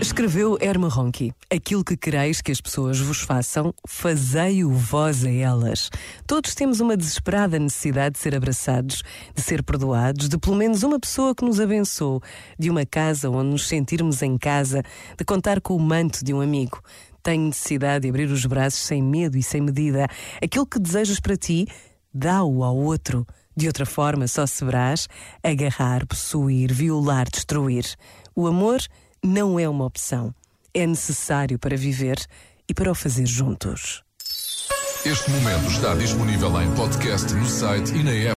Escreveu Herma Ronchi: Aquilo que quereis que as pessoas vos façam, fazei-o vós a elas. Todos temos uma desesperada necessidade de ser abraçados, de ser perdoados, de pelo menos uma pessoa que nos abençoe, de uma casa onde nos sentirmos em casa, de contar com o manto de um amigo. Tenho necessidade de abrir os braços sem medo e sem medida. Aquilo que desejas para ti, dá-o ao outro. De outra forma, só se verás agarrar, possuir, violar, destruir. O amor não é uma opção. É necessário para viver e para o fazer juntos. Este momento está disponível em podcast no site e na app.